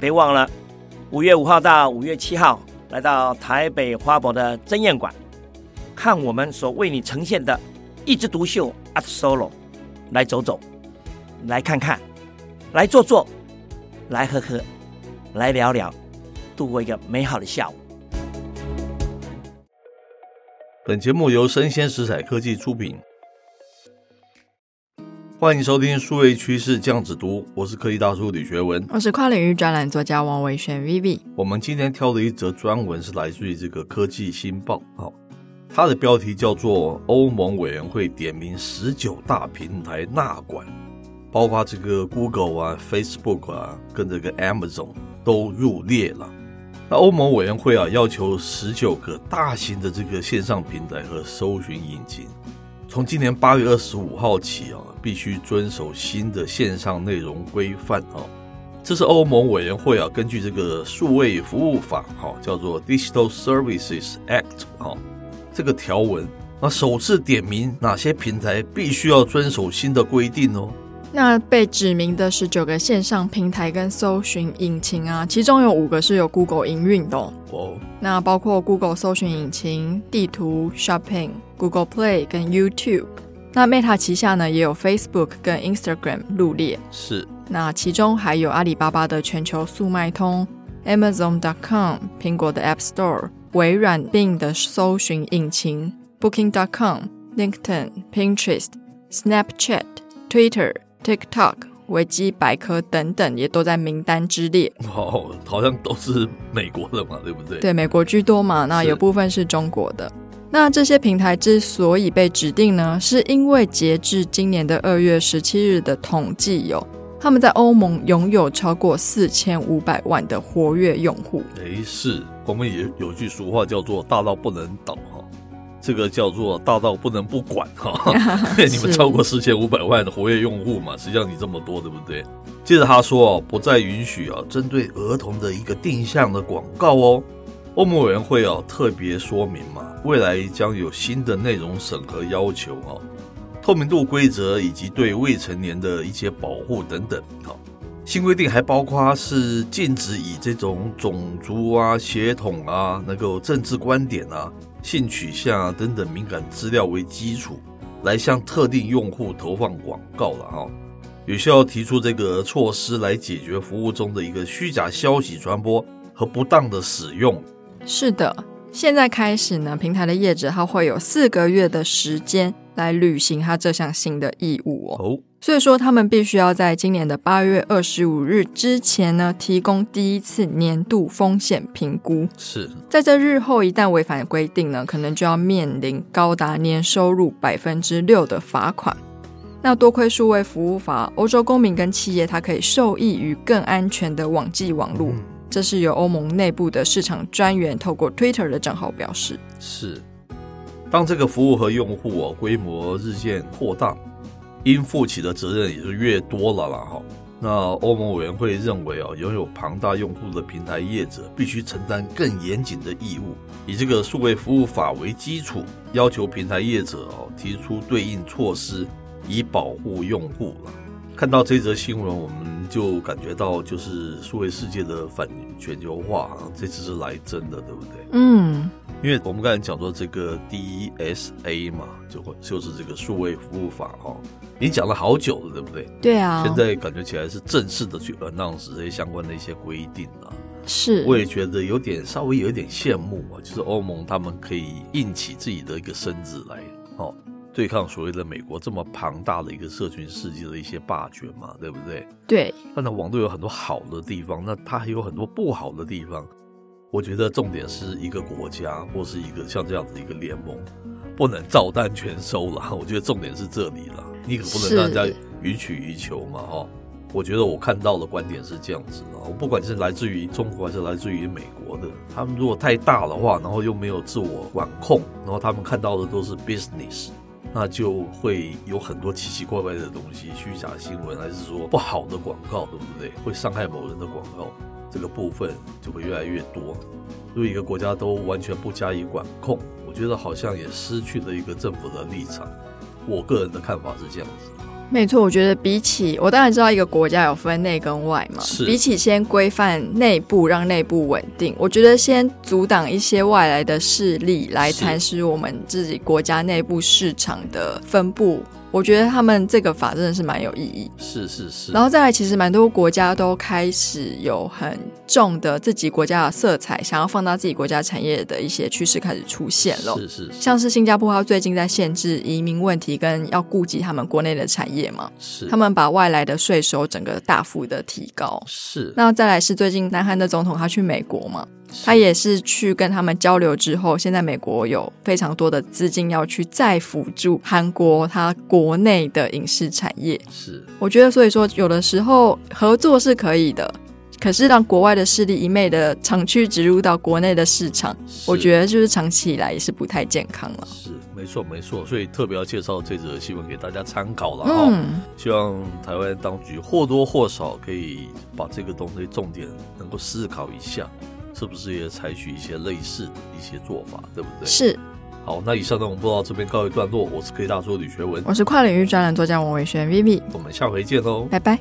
别忘了五月五号到五月七号来到台北花博的争艳馆，看我们所为你呈现的一枝独秀 Art Solo，来走走，来看看，来坐坐，来喝喝，来聊聊，度过一个美好的下午。本节目由生鲜食材科技出品。欢迎收听数位趋势酱子读，我是科技大叔李学文，我是跨领域专栏作家王维轩 Vivi。我们今天挑的一则专文是来自于这个科技新报，好，它的标题叫做“欧盟委员会点名十九大平台纳管”，包括这个 Google 啊、Facebook 啊，跟这个 Amazon 都入列了。那欧盟委员会啊，要求十九个大型的这个线上平台和搜寻引擎。从今年八月二十五号起啊，必须遵守新的线上内容规范啊。这是欧盟委员会啊，根据这个数位服务法哈，叫做 Digital Services Act 哈，这个条文啊，首次点名哪些平台必须要遵守新的规定哦。那被指明的十九个线上平台跟搜寻引擎啊，其中有五个是由 Google 营运的哦。Oh. 那包括 Google 搜寻引擎、地图、Shopping、Google Play 跟 YouTube。那 Meta 旗下呢也有 Facebook 跟 Instagram 入列。是。那其中还有阿里巴巴的全球速卖通、Amazon.com、苹果的 App Store、微软 Bing 的搜寻引擎、Booking.com、LinkedIn、Pinterest、Snapchat、Twitter。TikTok、维基百科等等也都在名单之列。哦，好像都是美国的嘛，对不对？对，美国居多嘛。那有部分是中国的。那这些平台之所以被指定呢，是因为截至今年的二月十七日的统计，有他们在欧盟拥有超过四千五百万的活跃用户。哎，是我们也有句俗话叫做“大到不能倒”哈。这个叫做大到不能不管哈，你们超过四千五百万的活跃用户嘛，实际上你这么多，对不对？接着他说哦，不再允许啊针对儿童的一个定向的广告哦。欧盟委员会啊特别说明嘛，未来将有新的内容审核要求哦，透明度规则以及对未成年的一些保护等等。啊，新规定还包括是禁止以这种种族啊、血统啊、那个政治观点啊。性取向啊等等敏感资料为基础，来向特定用户投放广告了哈，有需要提出这个措施来解决服务中的一个虚假消息传播和不当的使用。是的，现在开始呢，平台的业者他会有四个月的时间来履行他这项新的义务哦。哦所以说，他们必须要在今年的八月二十五日之前呢，提供第一次年度风险评估。是，在这日后一旦违反规定呢，可能就要面临高达年收入百分之六的罚款。那多亏数位服务法，欧洲公民跟企业，它可以受益于更安全的网际网络。嗯、这是由欧盟内部的市场专员透过 Twitter 的账号表示。是，当这个服务和用户哦规模日渐扩大。应负起的责任也是越多了啦哈。那欧盟委员会认为啊，拥有庞大用户的平台业者必须承担更严谨的义务，以这个数位服务法为基础，要求平台业者哦提出对应措施，以保护用户了。看到这则新闻，我们就感觉到就是数位世界的反全球化啊，这次是来真的，对不对？嗯。因为我们刚才讲说这个 DSA 嘛，就会就是这个数位服务法哈，已经讲了好久了，对不对？对啊。现在感觉起来是正式的去 announce 这些相关的一些规定了。是。我也觉得有点稍微有点羡慕啊，就是欧盟他们可以硬起自己的一个身子来，哦，对抗所谓的美国这么庞大的一个社群世界的一些霸权嘛，对不对？对。但是网络有很多好的地方，那它还有很多不好的地方。我觉得重点是一个国家或是一个像这样子一个联盟，不能照单全收了。我觉得重点是这里了，你可不能让人家予取予求嘛，哈。我觉得我看到的观点是这样子的，我不管是来自于中国还是来自于美国的，他们如果太大的话，然后又没有自我管控，然后他们看到的都是 business，那就会有很多奇奇怪怪的东西，虚假新闻还是说不好的广告，对不对？会伤害某人的广告。这个部分就会越来越多。如果一个国家都完全不加以管控，我觉得好像也失去了一个政府的立场。我个人的看法是这样子。没错，我觉得比起我当然知道一个国家有分内跟外嘛，是。比起先规范内部，让内部稳定，我觉得先阻挡一些外来的势力来蚕食我们自己国家内部市场的分布。我觉得他们这个法真的是蛮有意义，是是是。然后再来，其实蛮多国家都开始有很重的自己国家的色彩，想要放大自己国家产业的一些趋势开始出现了。是是是。像是新加坡，它最近在限制移民问题，跟要顾及他们国内的产业嘛。是。他们把外来的税收整个大幅的提高。是。那再来是最近南韩的总统他去美国嘛。他也是去跟他们交流之后，现在美国有非常多的资金要去再辅助韩国他国内的影视产业。是，我觉得所以说有的时候合作是可以的，可是让国外的势力一昧的长驱直入到国内的市场，我觉得就是长期以来也是不太健康了。是，没错没错，所以特别要介绍这则新闻给大家参考了哈。嗯，希望台湾当局或多或少可以把这个东西重点能够思考一下。是不是也采取一些类似的一些做法，对不对？是。好，那以上呢，我们播到这边告一段落。我是科技大叔李学文，我是跨领域专栏作家王伟轩 Vivi，我们下回见喽，拜拜。